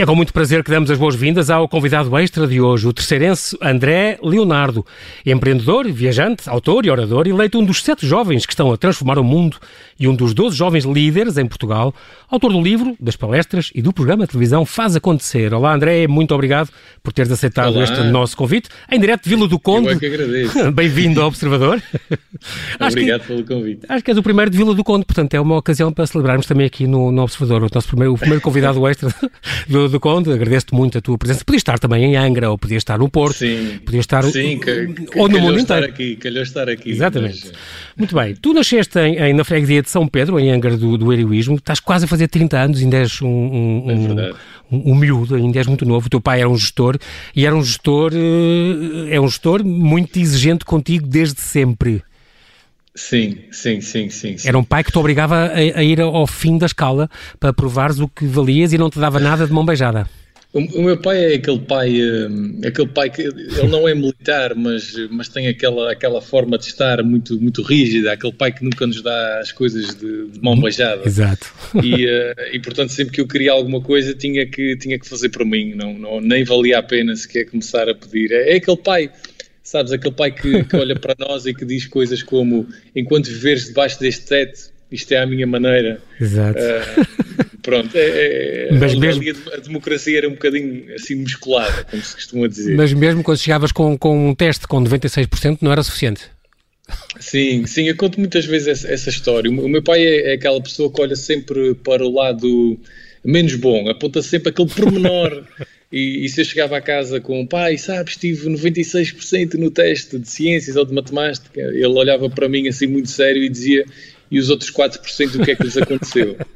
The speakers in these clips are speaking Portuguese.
E é com muito prazer que damos as boas-vindas ao convidado extra de hoje, o terceirense André Leonardo, empreendedor, viajante, autor e orador, eleito um dos sete jovens que estão a transformar o mundo e um dos doze jovens líderes em Portugal, autor do livro, das palestras e do programa de televisão Faz Acontecer. Olá André, muito obrigado por teres aceitado Olá. este nosso convite, em direto de Vila do Conde. Eu é que agradeço. Bem-vindo ao Observador. Acho que- Obrigado pelo convite. Acho que és o primeiro de Vila do Conde, portanto é uma ocasião para celebrarmos também aqui no, no Observador, o nosso primeiro, o primeiro convidado extra Vila do Conde. Agradeço-te muito a tua presença. Podias estar também em Angra, ou podias estar no Porto, Sim. podias estar Sim, que, que, ou no mundo estar inteiro. aqui, calhou estar aqui. Exatamente. mas, Muito bem. Tu nasceste em, em- na freguesia de São Pedro, em Angra do, do Heroísmo. Estás quase a fazer 30 anos, ainda és um, um, É um, um, um miúdo, ainda és muito novo. O teu pai era um gestor e era um gestor, eh, é um gestor muito exigente contigo desde sempre. Sim, sim, sim, sim. sim. Era um pai que te obrigava a, a ir ao fim da escala para provares o que valias e não te dava nada de mão beijada. O, o meu pai é aquele pai, hum, aquele pai que ele não é militar, mas, mas tem aquela, aquela forma de estar muito, muito rígida, aquele pai que nunca nos dá as coisas de, de mão beijada. Exato. E, eh, e portanto sempre que eu queria alguma coisa tinha que, tinha que fazer por mim, não, não, nem valia a pena sequer começar a pedir. É, é aquele pai, sabes, aquele pai que, que olha para nós e que diz coisas como enquanto viveres debaixo deste teto, isto é a minha maneira. Exato. Eh, pronto, é, é, Mas ali mesmo- a, democracia era um bocadinho assim musculada, como se costuma dizer. Mas mesmo quando chegavas com, com um teste com 96%, não era suficiente. Sim, sim, eu conto muitas vezes essa, essa história. O meu- o meu pai é, é aquela pessoa que olha sempre para o lado menos bom, aponta sempre aquele pormenor. e, e se eu chegava a casa com pai, sabes, tive 96% no teste de ciências ou de matemática, ele olhava para mim assim muito sério e dizia. E os outros 4% o que é que lhes aconteceu?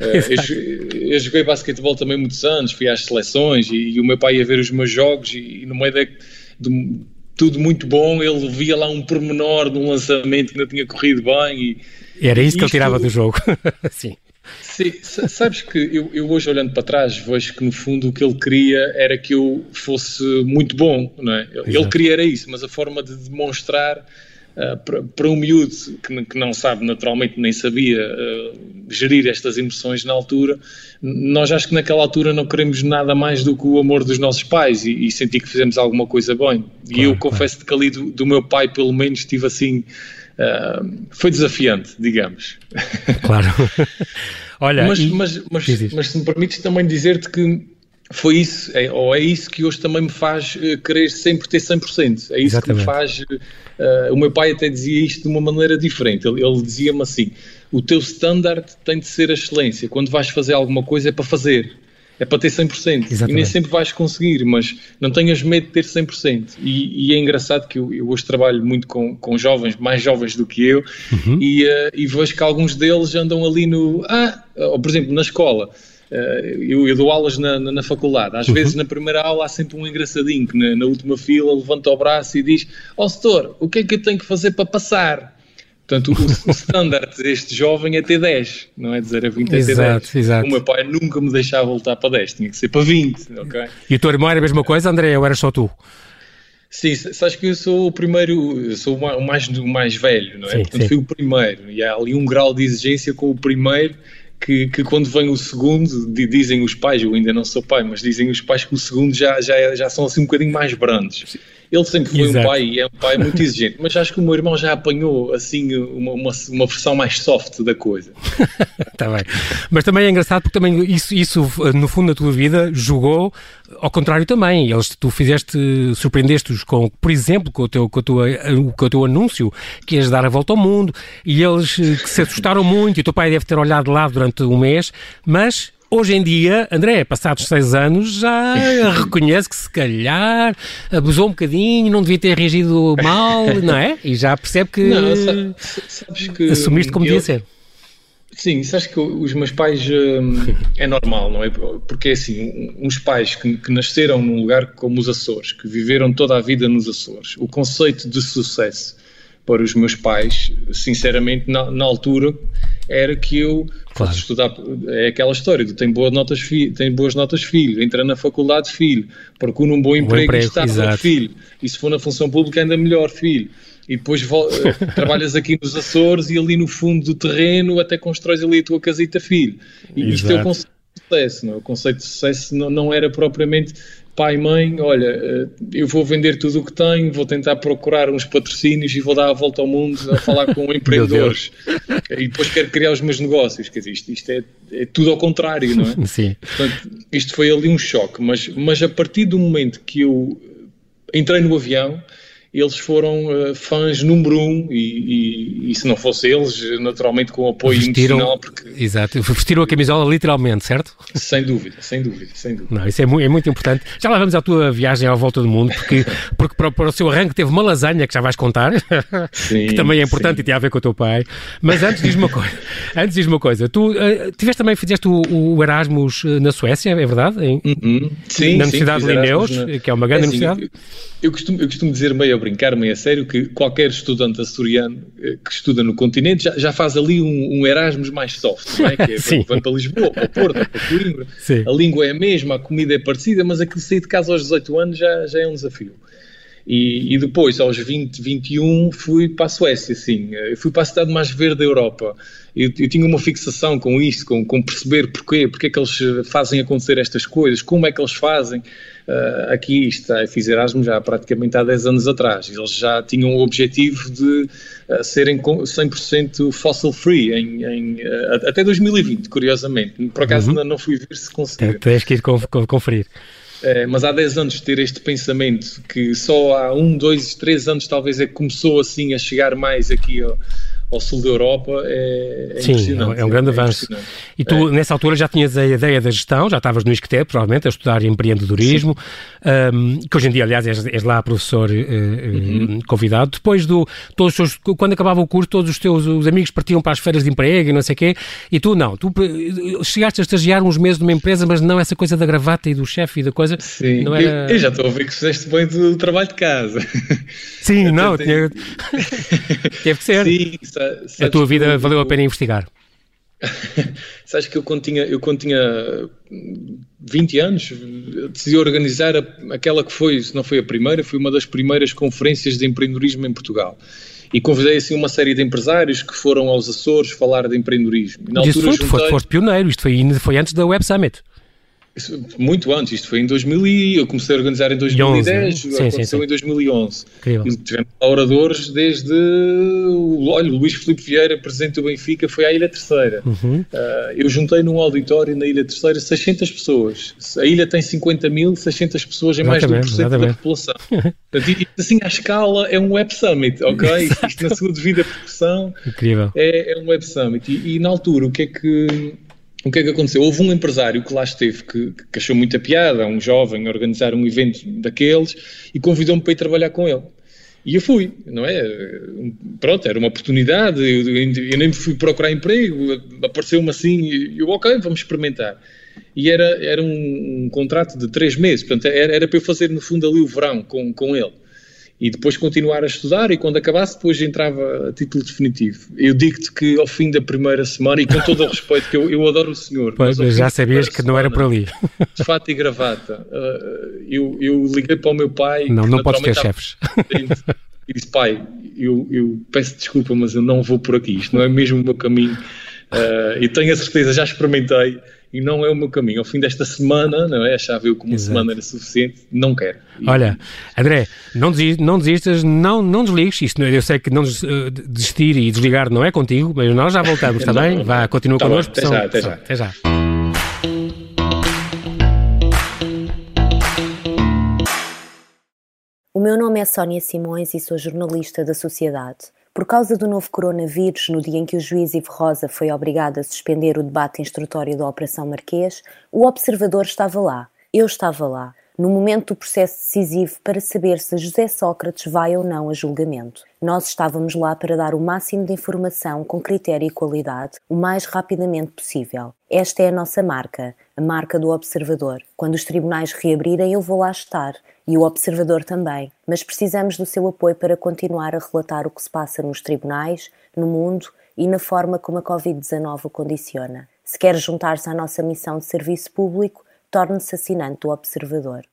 Eh, eu, eu joguei basquetebol também muitos anos, fui às seleções e, e o meu pai ia ver os meus jogos e, e no meio da, de tudo muito bom, ele via lá um pormenor de um lançamento que não tinha corrido bem e Era isso que ele tirava do jogo. Sim. Sim, sa- sabes que eu, eu hoje olhando para trás vejo que no fundo o que ele queria era que eu fosse muito bom, não é? Ele Exato. queria era isso, mas a forma de demonstrar ah, para, para um miúdo que, que não sabe naturalmente nem sabia ah, gerir estas emoções na altura, nós acho que naquela altura não queremos nada mais do que o amor dos nossos pais e, e sentir que fizemos alguma coisa bem. e Claro, eu confesso que ali do, do meu pai pelo menos estive assim, foi desafiante, digamos. Claro. Olha, Mas, mas, mas, mas se me permites também dizer-te que foi isso, é, ou é isso que hoje também me faz eh, querer sempre ter 100%. É isso que me Exatamente. faz. eh, o meu pai até dizia isto de uma maneira diferente. Ele, ele dizia-me assim: o teu standard tem de ser a excelência. Quando vais fazer alguma coisa é para fazer. É para ter 100%. E nem Exatamente. sempre vais conseguir, mas não tenhas medo de ter 100%. E, e é engraçado que eu, eu hoje trabalho muito com, com jovens, mais jovens do que eu, Uhum. e, eh, e vejo que alguns deles andam ali no. Ah, ou, por exemplo, na escola. eh, eu, eu dou aulas na, na, na faculdade. Uhum. Às vezes, na primeira aula, há sempre um engraçadinho que na, na última fila levanta o braço e diz: Ó, setor, o que é que eu tenho que fazer para passar? Portanto, o, o standard deste jovem é ter 10, não é 0 a 20, é ter Exato, 10. exato. O meu pai nunca me deixava voltar para 10, tinha que ser para 20, ok? E o teu irmão era a mesma coisa, André, ou eras só tu? Sim, sabes que eu sou o primeiro, eu sou o ma- o mais, o mais velho, não é? Sim, Portanto, sim. fui o primeiro. E há ali um grau de exigência com o primeiro que, que quando vem o segundo, di- dizem os pais, eu ainda não sou pai, mas dizem os pais que o segundo já, já, é- já são assim um bocadinho mais brandos. Ele sempre foi Exato. um pai e é um pai muito exigente, mas acho que o meu irmão já apanhou assim uma, uma, uma versão mais soft da coisa. Está bem. Mas também é engraçado porque também isso, isso, no fundo, na tua vida, jogou ao contrário também. Eles, tu fizeste, surpreendeste-os com, por exemplo, com o, teu, com, a tua, com o teu anúncio que ias dar a volta ao mundo e eles eh, que se assustaram muito e o teu pai deve ter olhado de lado durante um mês, mas Hoje em dia, André, passados seis anos, já reconhece que se calhar abusou um bocadinho, não devia ter reagido mal, não é? E já percebe que Não, sa- sa- sabes que assumiste como eu- devia ser. Sim, sabes que os meus pais hum, é normal, não é? Porque é assim, uns pais que, que nasceram num lugar como os Açores, que viveram toda a vida nos Açores, o conceito de sucesso para os meus pais, sinceramente, na, na altura, era que eu Claro. estudar. É aquela história: tem boas notas, filho, tem boas notas, filho, entra na faculdade, filho, procura um bom emprego, emprego, e está exato. filho, e se for na função pública, ainda melhor, filho. E depois eh, trabalhas aqui nos Açores e ali no fundo do terreno até constróis ali a tua casita, filho. E isto é o Exato. conceito sucesso, não é? O conceito de sucesso não, não era propriamente pai e mãe, olha, eh, eu vou vender tudo o que tenho, vou tentar procurar uns patrocínios e vou dar a volta ao mundo a falar com empreendedores e depois quero criar os meus negócios, quer dizer, isto, isto é, é, tudo ao contrário, não é? Sim. Portanto, isto foi ali um choque, mas, mas a partir do momento que eu entrei no avião, eles foram uh, fãs número um e, e, e, se não fosse eles, naturalmente com apoio vestiram, emocional. Porque... Exato, vestiram a camisola literalmente, certo? Sem dúvida, sem dúvida, sem dúvida. Não, isso é, muito, é muito importante. Já lá vamos à tua viagem à volta do mundo, porque, porque para, para, o seu arranque teve uma lasanha que já vais contar, sim, que também é importante sim. e tem a ver com o teu pai. Mas antes diz-me uma coisa, antes diz uma coisa, tu uh, tiveste também, fizeste o, o, Erasmus eh, na Suécia, é verdade? Em, uhum. Sim, na Universidade de Linneus, na... que é uma grande é, universidade. Eu, eu, costumo, eu costumo dizer meio brincar, meio a sério, que qualquer estudante açoriano eh, que estuda no continente já, já faz ali um, um, Erasmus mais soft, não é? Que é Sim. para Lisboa, para Porto, para Coimbra. Sim. A língua é a mesma, a comida é parecida, mas aquilo sair de casa aos 18 anos já, já é um desafio. E, e, depois, aos 20, 21, fui para a Suécia, sim. Eu fui para a cidade mais verde da Europa. Eu, eu tinha uma fixação com isso, com, com perceber porquê, porque é que eles fazem acontecer estas coisas, como é que eles fazem. Uh, aqui está, fiz Erasmus já praticamente há 10 anos atrás. Eles já tinham o objetivo de uh, serem 100% fossil free em, em uh, até 2020, curiosamente. Por acaso uhum. ainda não fui ver se conseguia. Tens que ir conferir. É, mas há 10 anos ter este pensamento que só há um, dois, três anos talvez é que começou assim a chegar mais aqui ao, ao sul da Europa é, é Sim, é um grande é avanço. E tu, é. nessa altura, já tinhas a ideia da gestão, já estavas no ISCTE, provavelmente, a estudar empreendedorismo, um, que hoje em dia, aliás, és, és lá professor uh, uhum. convidado. Depois do, todos os, quando acabava o curso, todos os teus os amigos partiam para as feiras de emprego e não sei o quê, e tu não, tu chegaste a estagiar uns meses numa empresa, mas não essa coisa da gravata e do chefe e da coisa. Sim, não era... eu, eu já estou a ver que fizeste bem do trabalho de casa. Sim, não, tinha... teve que ser. Sim, a tua vida valeu a pena investigar? Sabes que eu quando tinha, eu quando tinha 20 anos decidi organizar a, aquela que foi, se não foi a primeira, foi uma das primeiras conferências de empreendedorismo em Portugal. E convidei assim uma série de empresários que foram aos Açores falar de empreendedorismo. Na altura, foi, juntei... foste pioneiro, isto foi, foi antes da Web Summit. Muito antes, isto foi em 2000 e eu comecei a organizar em 2010, sim, aconteceu sim, em 2011. Incrível. E tivemos oradores desde, olha, Luís Filipe Vieira, presidente do Benfica, foi à Ilha Terceira. Uhum. Uh, eu juntei num auditório na Ilha Terceira 600 pessoas. A ilha tem 50 mil, 600 pessoas é mais de 1% exatamente. da população. Portanto, assim, à escala é um Web Summit, ok? Isto na sua devida proporção Incrível. É, é um Web Summit. E, e na altura, o que é que o que é que aconteceu? Houve um empresário que lá esteve que, que achou muita piada, um jovem, organizar um evento daqueles e convidou-me para ir trabalhar com ele. E eu fui, não é? Pronto, era uma oportunidade, eu, eu nem fui procurar emprego, apareceu-me assim, e eu, ok, vamos experimentar. E era, era um, um contrato de três meses, portanto, era, era para eu fazer no fundo ali o verão com, com ele e depois continuar a estudar e quando acabasse depois entrava a título definitivo. Eu digo-te que ao fim da primeira semana, e com todo o respeito, que eu, eu adoro o senhor. Pois, já sabias que não era por ali. De fato e gravata. Uh, eu, eu liguei para o meu pai. Não, não podes ter chefes. E disse, pai, eu, eu peço desculpa, mas eu não vou por aqui. Isto não é mesmo o meu caminho. Uh, e tenho a certeza, já experimentei e não é o meu caminho. Ao fim desta semana, não é? Já viu como uma semana era suficiente, não quero. E... Olha, André, não, desistas, não desistas, não, não desligues. Isto, eu sei que não eh, desistir e desligar não é contigo, mas nós já voltamos, está bem? Vá, continua tá connosco. Até, já, até já. Até já. O meu nome é Sónia Simões e sou jornalista da Sociedade. Por causa do novo coronavírus, no dia em que o juiz Ivo Rosa foi obrigado a suspender o debate instrutório da Operação Marquês, o observador estava lá. Eu estava lá, no momento do processo decisivo para saber se José Sócrates vai ou não a julgamento. Nós estávamos lá para dar o máximo de informação com critério e qualidade, o mais rapidamente possível. Esta é a nossa marca, a marca do observador. Quando os tribunais reabrirem, eu vou lá estar e o observador também, mas precisamos do seu apoio para continuar a relatar o que se passa nos tribunais, no mundo e na forma como a Covid-19 o condiciona. Se quer juntar-se à nossa missão de serviço público, torne-se assinante do Observador.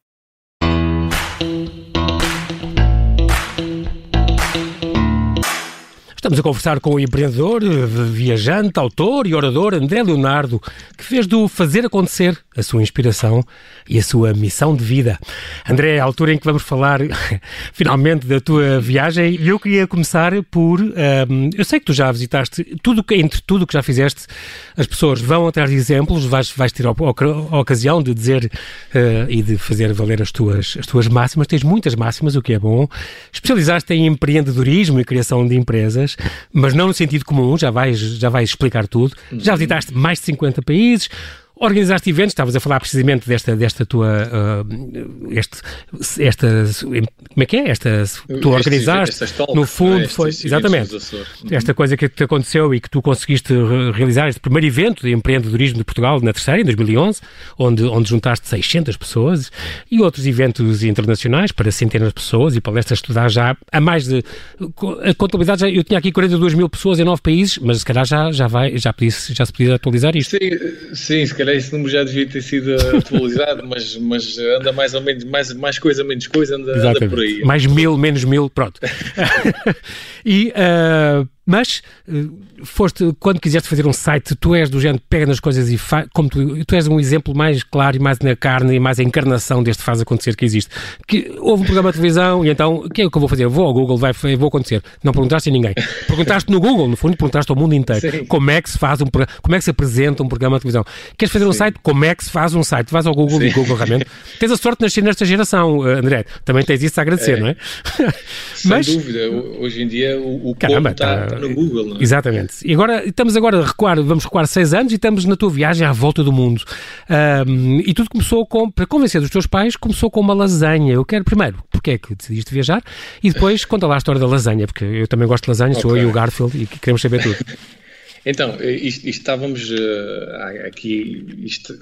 Estamos a conversar com o empreendedor, viajante, autor e orador André Leonardo, que fez do fazer acontecer a sua inspiração e a sua missão de vida. André, a altura em que vamos falar finalmente da tua viagem, e eu queria começar por. Um, eu sei que tu já visitaste, tudo, entre tudo que já fizeste, as pessoas vão atrás de exemplos, vais, vais ter a, a, a ocasião de dizer uh, e de fazer valer as tuas, as tuas máximas. Tens muitas máximas, o que é bom. Especializaste em empreendedorismo e criação de empresas mas não no sentido comum, já vais, já vais explicar tudo. Já visitaste mais de 50 países, Organizaste eventos, estavas a falar precisamente desta, desta tua. Uh, este, esta. Como é que é? Esta. Tu organizaste. no fundo, foi. Exatamente. Uhum. Esta coisa que te aconteceu e que tu conseguiste realizar, este primeiro evento de empreendedorismo de Portugal, na terceira, em 2011, onde, onde juntaste 600 pessoas e outros eventos internacionais para centenas de pessoas e palestras estudar já a mais de. A contabilidade, já, eu tinha aqui 42 mil pessoas em nove países, mas se calhar já, já, vai, já, podia, já se podia atualizar isto. Sim, sim se calhar calhar esse número já devia ter sido atualizado, mas, mas anda mais ou menos, mais, mais coisa, menos coisa, anda, anda por aí. Mais mil, menos mil, pronto. e uh, mas eh, foste, quando quiseste fazer um site, tu és do género, pega nas coisas e faz, como tu, tu és um exemplo mais claro e mais na carne e mais a encarnação deste faz acontecer que existe. Que houve um programa de televisão e então, o que é que eu vou fazer? Vou ao Google, vai, vou acontecer. Não perguntaste a ninguém. Perguntaste no Google, no fundo, perguntaste ao mundo inteiro Sim. como é que se faz um como é que se apresenta um programa de televisão. Queres fazer Sim. um site? Como é que se faz um site? Vais ao Google Sim. e Google realmente. Tens a sorte de nascer nesta geração, eh, André. Também tens isso a agradecer, é. não é? Sem Mas, dúvida. Hoje em dia o, o Caramba, está, tá no Google, não é? Exatamente. E agora estamos agora a recuar, vamos recuar seis anos e estamos na tua viagem à volta do mundo. Um, e tudo começou com, para convencer os teus pais, começou com uma lasanha. Eu quero primeiro, porque é que decidiste viajar? E depois conta lá a história da lasanha, porque eu também gosto de lasanha, okay. sou eu e o Garfield e queremos saber tudo. Então, isto, isto estávamos uh, aqui, isto,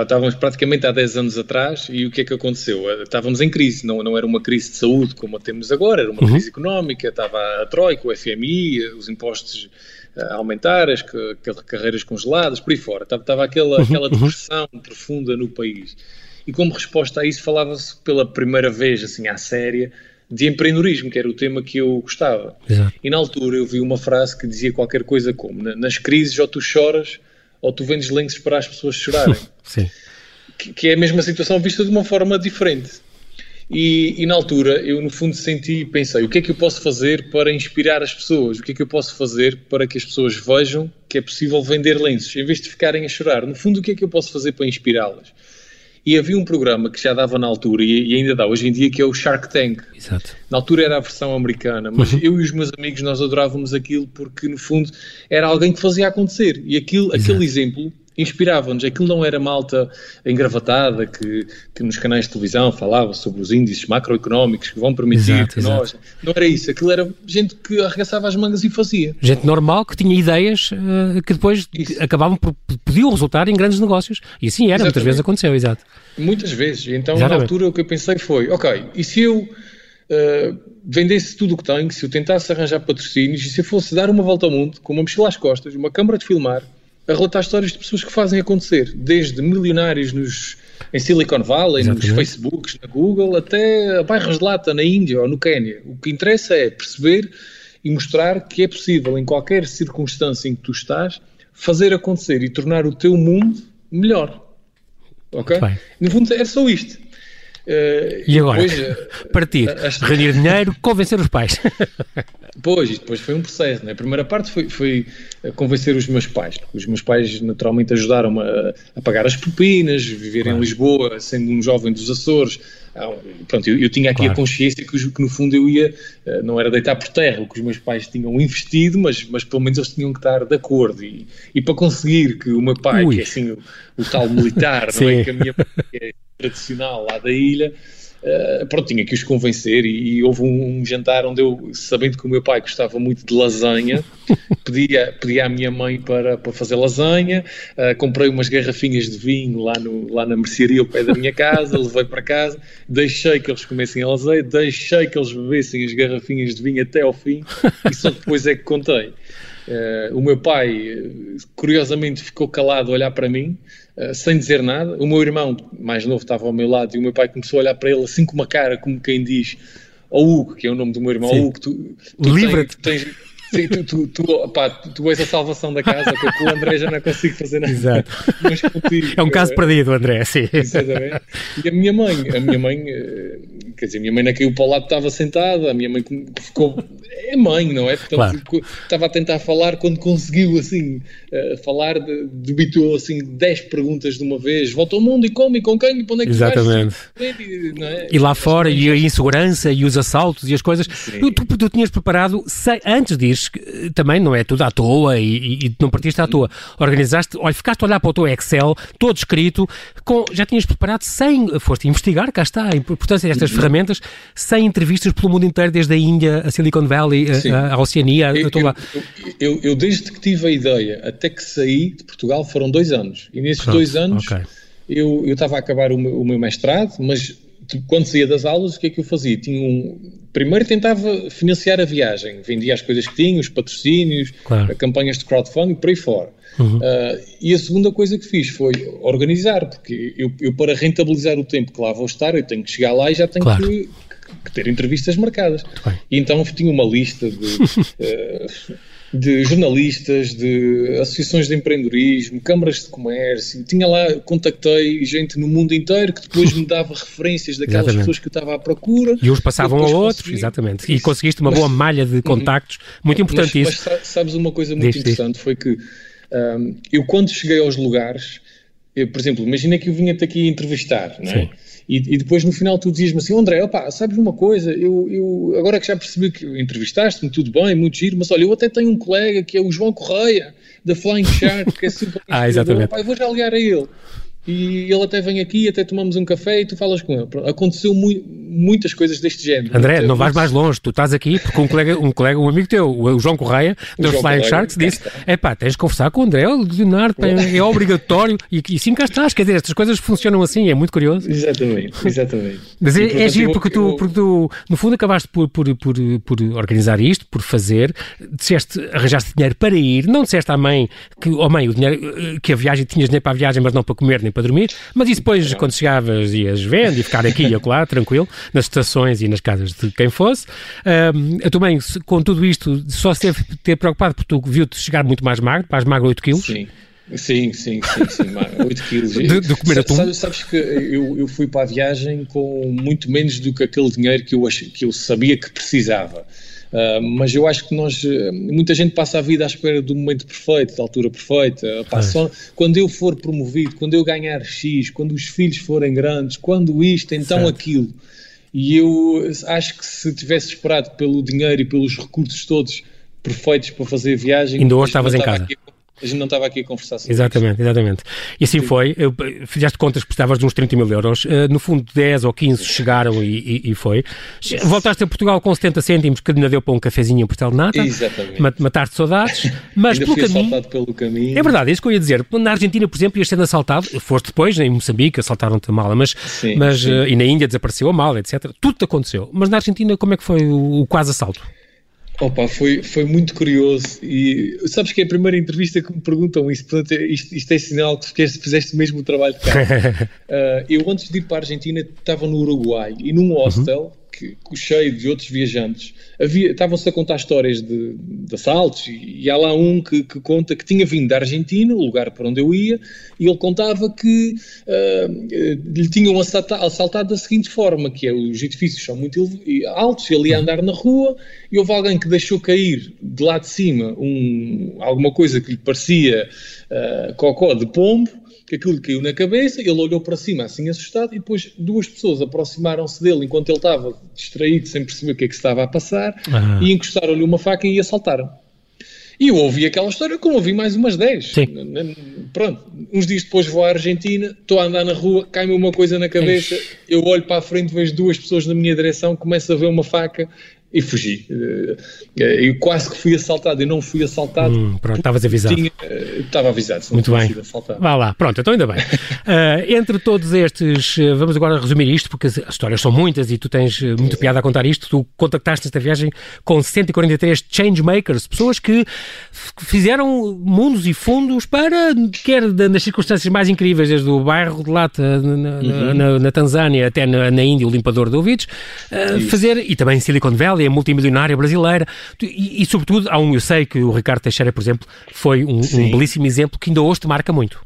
estávamos praticamente há 10 anos atrás e o que é que aconteceu? Uh, estávamos em crise, não, não era uma crise de saúde como a temos agora, era uma uhum. crise económica, estava a Troika, o FMI, os impostos uh, a aumentar, as carreiras congeladas, por aí fora. Estava, estava aquela, uhum. aquela uhum. depressão profunda no país. E como resposta a isso falava-se pela primeira vez, assim, à séria, de empreendedorismo, que era o tema que eu gostava. Exato. E na altura eu vi uma frase que dizia qualquer coisa como: nas crises ou tu choras ou tu vendes lenços para as pessoas chorarem. Sim. Que, que, é a mesma situação vista de uma forma diferente. E, e, na altura eu, no fundo, senti e pensei: o que é que eu posso fazer para inspirar as pessoas? O que é que eu posso fazer para que as pessoas vejam que é possível vender lenços em vez de ficarem a chorar? No fundo, o que é que eu posso fazer para inspirá-las? E havia um programa que já dava na altura e, ainda dá hoje em dia que é o Shark Tank. Exato. Na altura era a versão americana, mas uhum. eu e os meus amigos nós adorávamos aquilo porque no fundo era alguém que fazia acontecer e aquilo, aquele exemplo inspirava-nos. Aquilo não era malta engravatada que, que nos canais de televisão falava sobre os índices macroeconómicos que vão permitir exato, que exato. nós. Não era isso. Aquilo era gente que arregaçava as mangas e fazia. Gente normal que tinha ideias uh, que depois isso. acabavam por. podiam resultar em grandes negócios. E assim era, Exatamente. muitas vezes aconteceu, exato. Muitas vezes. Então, Exatamente. na altura, o que eu pensei foi: ok, e se eu. Uh, vendesse tudo o que tenho, se eu tentasse arranjar patrocínios e se eu fosse dar uma volta ao mundo com uma mochila às costas, uma câmara de filmar, a relatar histórias de pessoas que fazem acontecer, desde milionários nos, em Silicon Valley, Exatamente. nos Facebooks, na Google, até bairros de lata na Índia ou no Quênia. O que interessa é perceber e mostrar que é possível, em qualquer circunstância em que tu estás, fazer acontecer e tornar o teu mundo melhor. Ok? No fundo, é só isto. Uh, e agora? Depois, uh, Partir, as... reunir dinheiro, convencer os pais. Pois, e depois foi um processo. Né? A primeira parte foi, foi convencer os meus pais. Os meus pais naturalmente ajudaram-me a, a, pagar as propinas, viver claro. em Lisboa, sendo um jovem dos Açores. Ah, pronto, eu, eu tinha aqui claro. a consciência que, que, no fundo eu ia, eh, não era deitar por terra o que os meus pais tinham investido, mas, mas pelo menos eles tinham que estar de acordo. E, e para conseguir que o meu pai, Ui. que é assim o, o tal militar, não é? que a minha é tradicional lá da ilha, Uh, pronto, tinha que os convencer e, e houve um, um, jantar onde eu, sabendo que o meu pai gostava muito de lasanha, pedi, a, pedi à minha mãe para, para fazer lasanha, uh, comprei umas garrafinhas de vinho lá, no, lá na mercearia ao pé da minha casa, levei para casa, deixei que eles comessem a lasanha, deixei que eles bebessem as garrafinhas de vinho até ao fim e só depois é que contei. Uh, o meu pai, curiosamente, ficou calado a olhar para mim, eh, sem dizer nada. O meu irmão mais novo estava ao meu lado e o meu pai começou a olhar para ele assim com uma cara, como quem diz, ao Hugo, que é o nome do meu irmão, Hugo, tu, tu livra-te. Tens, Sim, tu, tu, tu, pá, tu és a salvação da casa, que com o André já não consigo fazer nada. Exato. Mas contigo, é um caso perdido, André, sim. Exatamente. E a minha mãe, a minha mãe, quer dizer, a minha mãe não caiu para o lado estava sentada, a minha mãe ficou. É mãe, não é? Portanto, claro. estava a tentar falar quando conseguiu, assim, uh, falar, debitou, assim, 10 perguntas de uma vez. Volta ao mundo e come e com quem e para onde é que Exatamente. Vais? É? E lá fora, e a insegurança e os assaltos e as coisas. Tu, tu, tu, tinhas preparado, sei, antes disso, também não é tudo à toa e, e, e não partiste à toa. Organizaste, olha, ficaste a olhar para o teu Excel, todo escrito, com, já tinhas preparado sem, foste investigar, cá está, a importância destas uhum. ferramentas, sem entrevistas pelo mundo inteiro, desde a Índia, a Silicon Valley, a, a, Oceania, eu, eu, lá. Eu, eu, desde que tive a ideia até que saí de Portugal foram dois anos. E nesses Pronto, dois anos okay. eu estava a acabar o meu, o meu mestrado, mas quando saía das aulas, o que é que eu fazia? Tinha um, primeiro tentava financiar a viagem, vendia as coisas que tinha, os patrocínios, claro. campanhas de crowdfunding, por aí fora. Uhum. Uh, e a segunda coisa que fiz foi organizar, porque eu, eu, para rentabilizar o tempo que lá vou estar, eu tenho que chegar lá e já tenho claro. que, que, ter entrevistas marcadas. E então tinha uma lista de. uh, de jornalistas, de associações de empreendedorismo, câmaras de comércio. Tinha lá, contactei gente no mundo inteiro que depois me dava referências daquelas exatamente. pessoas que eu estava à procura. E uns passavam a outros, consegui... exatamente. E conseguiste uma mas, boa malha de uhum. contactos. Muito importante mas, isso. Mas sabes uma coisa muito diz, interessante? Diz. Foi que um, eu quando cheguei aos lugares, eu, por exemplo, imagina que eu vinha-te aqui entrevistar, não é? E, e, depois no final tu dizias-me assim, André, opa, sabes uma coisa, eu, eu agora que já percebi que entrevistaste-me, tudo bem, muito giro, mas olha, eu até tenho um colega que é o João Correia, da Flying Shark, que é super Ah, exatamente. Opa, eu vou já ligar a ele e ele até vem aqui, até tomamos um café e tu falas com ele. Aconteceu mu muitas coisas deste género. André, não vais mais longe, tu estás aqui porque um colega, um, colega, um amigo teu, o João Correia, dos Flying Sharks, disse: é pá, tens de conversar com o André, o Leonardo, pá, é obrigatório, e, e sim cá estás, quer dizer, estas coisas funcionam assim, é muito curioso. Exatamente, exatamente. Mas é, é giro porque tu, porque tu, no fundo, acabaste por, por, por, por organizar isto, por fazer, disseste, arranjaste dinheiro para ir, não disseste à mãe que, oh mãe, o dinheiro, eh, que a viagem, tinhas dinheiro para a viagem, mas não para comer nem para dormir, mas isso depois, quando chegavas, ias vendo e ficar aqui e acolá, tranquilo, nas estações e nas casas de quem fosse. Um, a tua mãe, com tudo isto, só se teve ter preocupado porque tu viu-te chegar muito mais magro, mais magro 8 quilos. Sim. Sim, sim, sim, sim 8 quilos. De, de comer atum. Sabes, sabes que eu, eu fui para a viagem com muito menos do que aquele dinheiro que eu, que eu sabia que precisava. Uh, mas eu acho que nós, ah, muita gente passa a vida à espera do momento perfeito, da altura perfeita. Pá, só, quando eu for promovido, quando eu ganhar X, quando os filhos forem grandes, quando isto, então certo. aquilo. E eu acho que se tivesse esperado pelo dinheiro e pelos recursos todos perfeitos para fazer a viagem. Ainda hoje estavas em casa. Aqui, a gente não estava aqui a conversar sobre Exatamente, isso. exatamente. E assim Sim. foi. Eu, fizeste contas que precisavas de uns 30 mil euros. Uh, no fundo, 10 ou 15 chegaram e, e, e foi. Voltaste a Portugal com 70 cêntimos, que ainda deu para um cafezinho por nata. Exatamente. Mataste saudades. Mas pelo caminho. pelo caminho. É verdade, é isso que eu ia dizer. Na Argentina, por exemplo, ias sendo assaltado. Foste depois, em Moçambique, assaltaram-te a mala. Mas, sim, mas sim. Uh, e na Índia desapareceu a mala, etc. Tudo te aconteceu. Mas na Argentina, como é que foi o, o quase assalto? Opa, foi, foi muito curioso e sabes que é a primeira entrevista que me perguntam isso, portanto isto, isto é sinal que fizeste mesmo o trabalho de casa. uh, eu antes de ir para a Argentina estava no Uruguai e num hostel uhum que, cheio de outros viajantes, estavam-se a contar histórias de, de assaltos e, e, há lá um que, que, conta que tinha vindo da Argentina, o lugar para onde eu ia, e ele contava que uh, lhe tinham assaltado, assaltado da seguinte forma, que é os edifícios são muito altos, ele ia andar na rua e houve alguém que deixou cair de lá de cima um, alguma coisa que lhe parecia uh, cocó de pombo, que aquilo caiu na cabeça, ele olhou para cima assim assustado e depois duas pessoas aproximaram-se dele enquanto ele estava distraído sem perceber o que é que estava a passar ah. e encostaram-lhe uma faca e assaltaram. E eu ouvi aquela história como ouvi mais umas 10. Pronto, uns dias depois vou à Argentina, estou a andar na rua, cai-me uma coisa na cabeça, eu olho para a frente, vejo duas pessoas na minha direção, começo a ver uma faca e fugi. Eh, eh, eu quase que fui assaltado, eu não fui assaltado. Hum, pronto, estavas avisado. Tinha, eh, estava avisado, Muito bem. Vá lá, pronto, então ainda bem. uh, entre todos estes, vamos agora resumir isto, porque as histórias são muitas e tu tens muito piada a contar isto. Tu contactaste esta viagem com 143 changemakers, pessoas que fizeram mundos e fundos para, quer nas circunstâncias mais incríveis, desde o bairro de Lata na, uhum. na, na Tanzânia até na, na, Índia, o limpador de ouvidos, uh, fazer, e também Silicon Valley família multimilionária brasileira e, e, sobretudo, há um, eu sei que o Ricardo Teixeira, por exemplo, foi um, um belíssimo exemplo que ainda hoje te marca muito.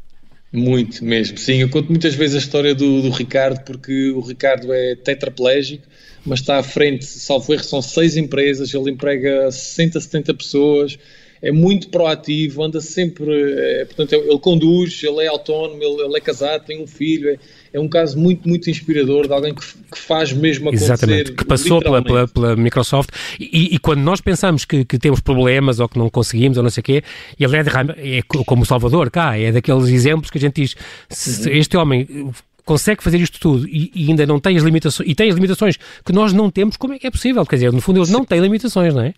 Muito mesmo, sim. Eu conto muitas vezes a história do, do Ricardo, porque o Ricardo é tetraplégico, mas está à frente, salvo erro, são seis empresas, ele emprega 60, 70 pessoas, é muito proativo, anda sempre, é, portanto, ele conduz, ele é autónomo, ele, ele, é casado, tem um filho, é, é um caso muito, muito inspirador de alguém que, que faz mesmo acontecer. Exatamente, que passou pela, pela, pela, Microsoft e, e, quando nós pensamos que, que, temos problemas ou que não conseguimos ou não sei o quê, ele é, de, é como o Salvador cá, é daqueles exemplos que a gente diz, se uhum. este homem consegue fazer isto tudo e, e, ainda não tem as limitações, e tem as limitações que nós não temos, como é que é possível? Quer dizer, no fundo eles não têm limitações, não é?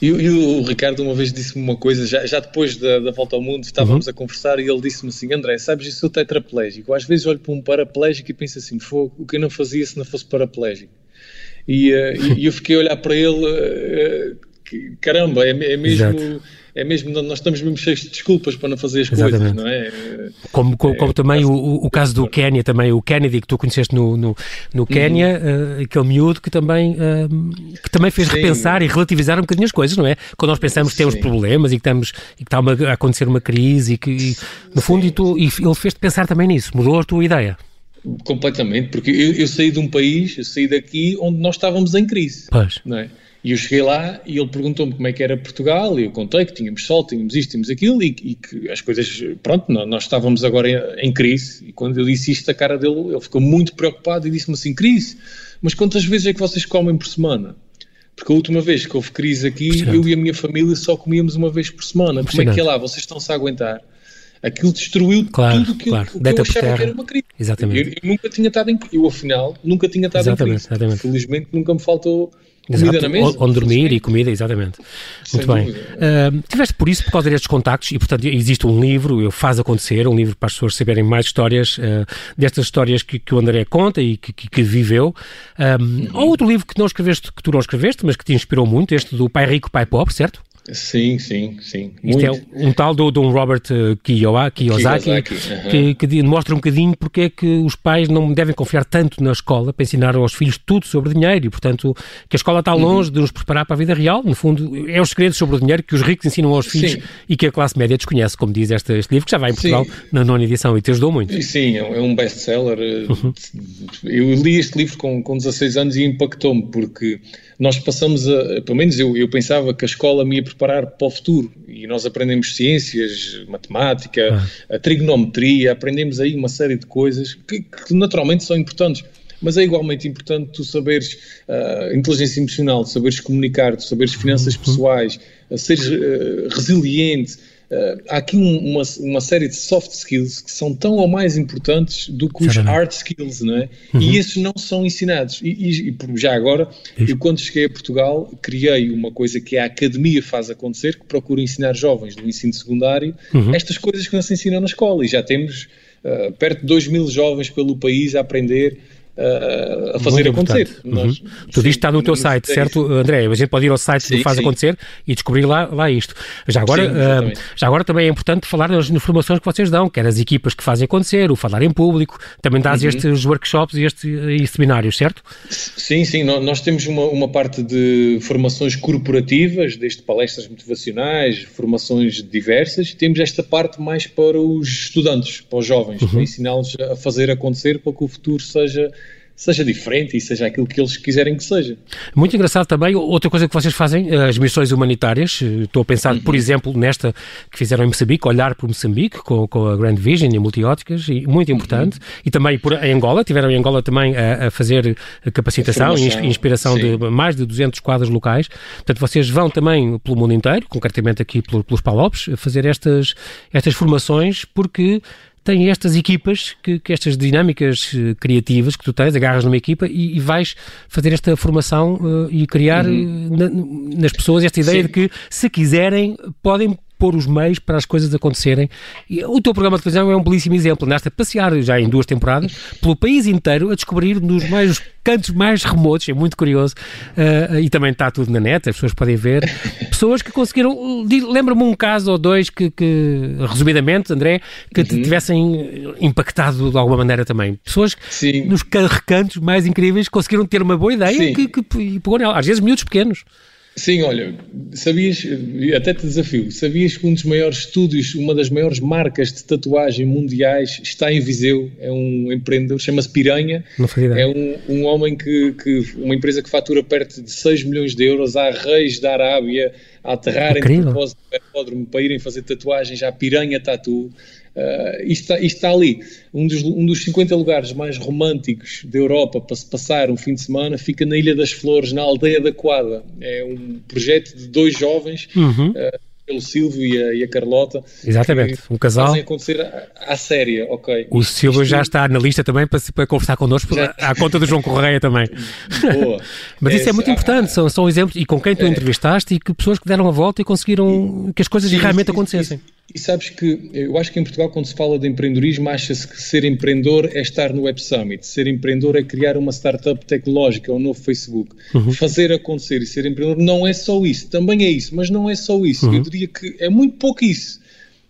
E, e, o Ricardo uma vez disse-me uma coisa, já, já depois da, da, volta ao mundo, estávamos uhum. a conversar e ele disse-me assim: André, sabes, eu sou tetraplégico. Às vezes olho para um paraplégico e penso assim: fogo, o que eu não fazia se não fosse paraplégico? E, uh, e eu fiquei a olhar para ele, uh, caramba, é, é mesmo. Exato é mesmo, nós estamos mesmo cheios de desculpas para não fazer as Exatamente. coisas, não é? Como, como, como é, também o, o caso do Quénia, também o Kennedy, que tu conheceste no, no, no Quénia, uhum. uh, aquele miúdo que também, uh, que também fez Sim. repensar e relativizar um bocadinho as coisas, não é? Quando nós pensamos que temos Sim. problemas e que, estamos, e que está uma, a acontecer uma crise e que, e, no fundo, e, tu, e ele fez-te pensar também nisso, mudou a tua ideia. Completamente, porque eu, eu, saí de um país, eu saí daqui onde nós estávamos em crise. Pois. Não é? E eu cheguei lá e ele perguntou-me como é que era Portugal, e eu contei que tínhamos sol, tínhamos isto, tínhamos aquilo, e, e que as coisas, pronto, nós estávamos agora em, em, crise, e quando eu disse isto, a cara dele, ele ficou muito preocupado e disse-me assim, crise, mas quantas vezes é que vocês comem por semana? Porque a última vez que houve crise aqui, eu e a minha família só comíamos uma vez por semana. Como é que é lá? Vocês estão-se a aguentar? Aquilo destruiu claro, tudo que, claro. que eu achava que era uma crise. Exatamente. Eu, eu, nunca tinha estado em Eu, afinal, nunca tinha estado exatamente, em crise. Exatamente. Felizmente nunca me faltou Comida na mesa? Onde dormir e comida, exatamente. Sem Muito bem. Uh, tiveste por isso, por causa destes contactos, e portanto existe um livro, eu Faz Acontecer, um livro para as pessoas saberem mais histórias, uh, destas histórias que, que, o André conta e que, que, que viveu. Um. Há outro livro que não escreveste, que tu não escreveste, mas que te inspirou muito, este do Pai Rico, Pai Pobre, certo? Sim, sim, sim. Isto é Muito. é um tal do, de um Robert uh, Kiyosaki, Kiyosaki uh-huh. que, que, demonstra um bocadinho porque é que os pais não devem confiar tanto na escola para ensinar aos filhos tudo sobre dinheiro e, portanto, que a escola está uhum. longe uhum. de nos preparar para a vida real. No fundo, é os segredos sobre o dinheiro que os ricos ensinam aos filhos sim. e que a classe média desconhece, como diz este, este livro, que já vai em Portugal sim. na nona edição e te ajudou muito. Sim, é um é best-seller. Uhum. Eu li este livro com, com 16 anos e impactou-me porque nós passamos a, pelo menos eu, eu pensava que a escola me ia preparar para o futuro e nós aprendemos ciências, matemática, ah. a trigonometria, aprendemos aí uma série de coisas que, que naturalmente são importantes mas é igualmente importante tu saberes uh, inteligência emocional, saberes comunicar, saberes finanças uhum. pessoais, uh, seres uh, resiliente, Uh, há aqui um, uma, uma série de soft skills que são tão ou mais importantes do que os hard skills, não é? Uhum. E esses não são ensinados. E, e, e já agora, Isso. eu quando cheguei a Portugal, criei uma coisa que a Academia faz acontecer, que procura ensinar jovens do ensino secundário uhum. estas coisas que não se ensinam na escola. E já temos uh, perto de 2 mil jovens pelo país a aprender uh, a fazer acontecer. Uhum. Nós, Tudo isto está no teu site, certo, André? A gente pode ir ao site sim, do Faz sim. Acontecer e descobrir lá, lá isto. Já agora, sim, uh, já agora também é importante falar das informações que vocês dão, quer as equipas que fazem acontecer, o falar em público, também dás uhum. estes workshops e, estes e seminários, certo? Sim, sim, nós temos uma, uma parte de formações corporativas, desde palestras motivacionais, formações diversas, temos esta parte mais para os estudantes, para os jovens, uhum. para ensiná-los a fazer acontecer para que o futuro seja seja diferente e seja aquilo que eles quiserem que seja. Muito engraçado também, outra coisa que vocês fazem, eh, as missões humanitárias, eh, estou a pensar, uhum. por exemplo, nesta que fizeram em Moçambique, olhar por Moçambique, com, com a Grand Vision e Multióticas, e muito importante, uhum. e também por, em Angola, tiveram em Angola também a, a fazer capacitação e inspiração sim. de mais de 200 quadros locais, portanto vocês vão também pelo mundo inteiro, concretamente aqui pelos Palopes, fazer estas, estas formações, porque tem estas equipas, que, que, estas dinâmicas uh, criativas que tu tens, agarras numa equipa e, e vais fazer esta formação uh, e criar uhum. Eh, na, nas pessoas esta ideia Sim. de que, se quiserem, podem pôr os meios para as coisas acontecerem. E o teu programa de televisão é um belíssimo exemplo. Andaste a passear já em duas temporadas pelo país inteiro a descobrir nos mais cantos mais remotos, é muito curioso. Uh, e também está tudo na net, as pessoas podem ver pessoas que conseguiram. Lembra-me um caso ou dois que, que resumidamente, André, que te uhum. tivessem impactado de alguma maneira também. Pessoas Sim. nos recantos mais incríveis conseguiram ter uma boa ideia Sim. que, que, e pegou nela. Às vezes, miúdos pequenos. Sim, olha, sabias, até te desafio, sabias que um dos maiores estúdios, uma das maiores marcas de tatuagem mundiais está em Viseu, é um empreendedor, chama-se Piranha, é um, um homem que, que, uma empresa que fatura perto de 6 milhões de euros, há reis da Arábia a aterrarem de propósito do aeródromo para irem fazer tatuagens à Piranha Tatu, Uh, isto, está, isto, está, ali. Um dos, um dos 50 lugares mais românticos da Europa para se passar um fim de semana fica na Ilha das Flores, na Aldeia da Coada. É um projeto de dois jovens, uhum. uh, pelo Silvio e a, e a, Carlota. Exatamente, um casal. Fazem acontecer à, à séria, ok. O Silvio Isto... já está na lista também para, para conversar connosco, já... à conta do João Correia também. Boa. Mas é, isso é muito importante, são, são exemplos, e com quem tu é. entrevistaste, e que pessoas que deram a volta e conseguiram que as coisas sim, realmente acontecessem. E sabes que eu acho que em Portugal, quando se fala de empreendedorismo, acha-se que ser empreendedor é estar no Web Summit, ser empreendedor é criar uma startup tecnológica, um novo Facebook. Uhum. Fazer acontecer e ser empreendedor não é só isso, também é isso, mas não é só isso. Uhum. Eu diria que é muito pouco isso.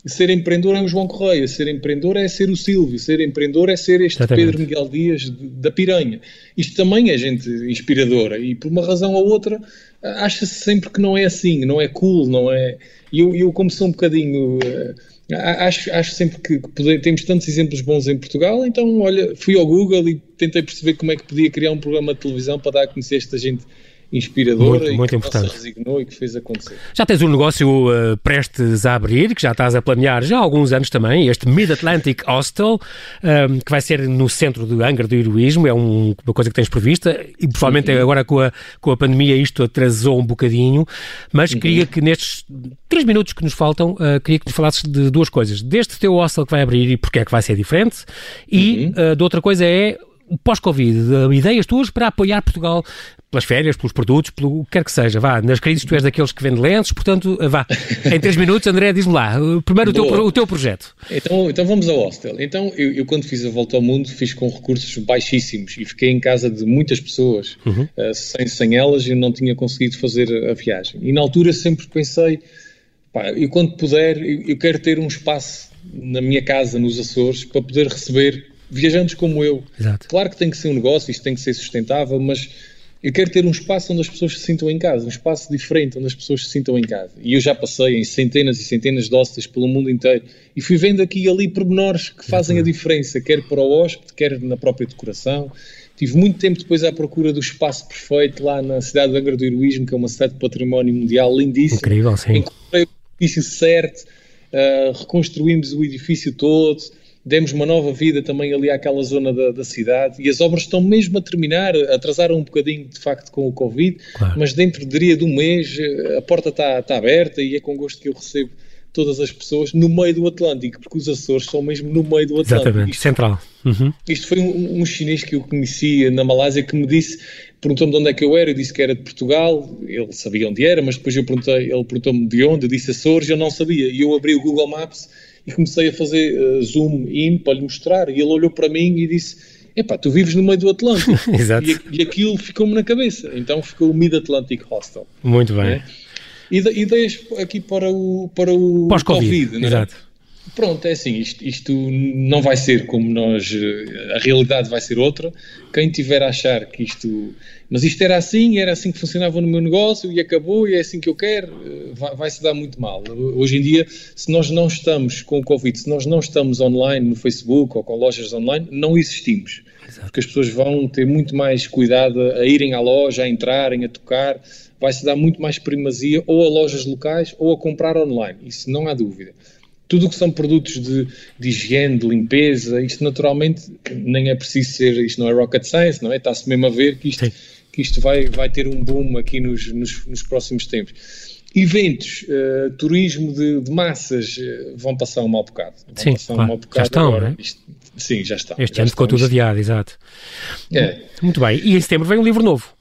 Ser empreendedor é o João Correia, ser empreendedor é ser o Silvio, ser empreendedor é ser este Exatamente. Pedro Miguel Dias da Piranha. Isto também é gente inspiradora e por uma razão ou outra acha-se sempre que não é assim, não é cool, não é e eu, eu como sou um bocadinho. Uh, acho, acho sempre que, que poder, temos tantos exemplos bons em Portugal, então, olha, fui ao Google e tentei perceber como é que podia criar um programa de televisão para dar a conhecer esta gente inspiradora muito, muito e que importante. se resignou e que fez acontecer. Já tens um negócio uh, prestes a abrir, que já estás a planear já há alguns anos também, este Mid-Atlantic Hostel, um, que vai ser no centro do Angra do Heroísmo, é um, uma coisa que tens prevista e provavelmente uhum. agora com a, com a pandemia isto atrasou um bocadinho, mas uhum. queria que nestes três minutos que nos faltam, uh, queria que nos falasses de duas coisas. Deste teu hostel que vai abrir e porque é que vai ser diferente e uhum. uh, de outra coisa é pós-Covid, ideias tuas para apoiar Portugal pelas férias, pelos produtos, pelo que quer que seja. Vá, nas crises tu és daqueles que vende lentes, portanto, vá. Em três minutos, André, diz-me lá, primeiro o teu, o teu, projeto. Então, então vamos ao hostel. Então, eu, eu, quando fiz a volta ao mundo, fiz com recursos baixíssimos e fiquei em casa de muitas pessoas. Uhum. Uh, sem, sem elas, eu não tinha conseguido fazer a viagem. E na altura sempre pensei, pá, eu quando puder, eu, eu quero ter um espaço na minha casa, nos Açores, para poder receber viajantes como eu. Exato. Claro que tem que ser um negócio, isto tem que ser sustentável, mas eu quero ter um espaço onde as pessoas se sintam em casa, um espaço diferente onde as pessoas se sintam em casa. E eu já passei em centenas e centenas de hostas pelo mundo inteiro e fui vendo aqui e ali pormenores que fazem a diferença, quer para o hóspede, quer na própria decoração. Tive muito tempo depois à procura do espaço perfeito lá na cidade de Angra do Heroísmo, que é uma cidade de património mundial lindíssima. Incrível, sim. Encontrei o edifício certo, uh, reconstruímos o edifício todo, demos uma nova vida também ali àquela zona da, da, cidade e as obras estão mesmo a terminar, atrasaram um bocadinho de facto com o Covid, claro. mas dentro, diria, de um mês a porta está, está aberta e é com gosto que eu recebo todas as pessoas no meio do Atlântico, porque os Açores são mesmo no meio do Atlântico. Exatamente, isto, central. Uhum. Isto foi um, um, chinês que eu conhecia na Malásia que me disse, perguntou-me de onde é que eu era, eu disse que era de Portugal, ele sabia onde era, mas depois eu perguntei, ele perguntou-me de onde, eu disse Açores, eu não sabia, e eu abri o Google Maps e comecei a fazer uh, zoom in para lhe mostrar. E ele olhou para mim e disse: Epá, tu vives no meio do Atlântico. E, e aquilo ficou-me na cabeça. Então ficou o Mid-Atlantic Hostel. Muito bem. Né? E ideias aqui para o, para o Pós-Covid. Né? Exato. Pronto, é assim, isto, isto, não vai ser como nós, eh, a realidade vai ser outra. Quem tiver a achar que isto, mas isto era assim, era assim que funcionava no meu negócio e acabou e é assim que eu quero, eh, vai, vai se dar muito mal. Hoje em dia, se nós não estamos com o Covid, se nós não estamos online no Facebook ou com lojas online, não existimos. Exato. Porque as pessoas vão ter muito mais cuidado a irem à loja, a entrarem, a tocar, vai-se dar muito mais primazia ou a lojas locais ou a comprar online, isso não há dúvida tudo o que são produtos de, de, higiene, de limpeza, isto naturalmente nem é preciso ser, isto não é rocket science, não é? Está-se mesmo a ver que isto, que isto vai, vai ter um boom aqui nos, nos, nos próximos tempos. Eventos, uh, turismo de, de massas uh, vão passar um mau bocado. Vão sim, claro. um mau bocado já estão, agora. É? Isto, sim, já estão. Este já ano ficou tudo adiado, exato. É. Muito bem. E em setembro vem um livro novo.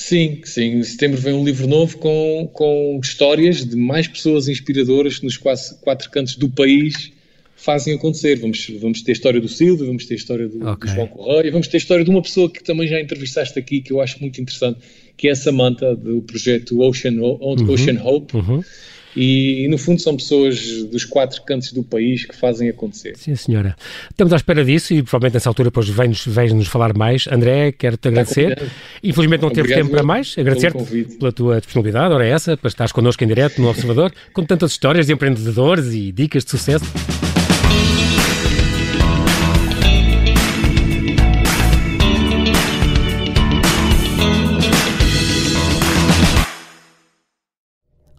Sim, sim. Em setembro vem um livro novo com, com histórias de mais pessoas inspiradoras nos quase quatro cantos do país fazem acontecer. Vamos, vamos ter a história do Silvio, vamos ter a história do, okay. do João Correia, vamos ter a história de uma pessoa que também já entrevistaste aqui, que eu acho muito interessante, que é a Samantha, do projeto Ocean, uhum. Ocean Hope. Uhum. E, no fundo são pessoas dos quatro cantos do país que fazem acontecer. Sim, senhora. Estamos à espera disso e provavelmente nessa altura depois vens-nos vens falar mais. André, quero-te agradecer. Infelizmente não teve tempo para mais. Agradecer-te pela tua disponibilidade, ora é essa, para estares connosco em direto no Observador, com tantas histórias de empreendedores e dicas de sucesso.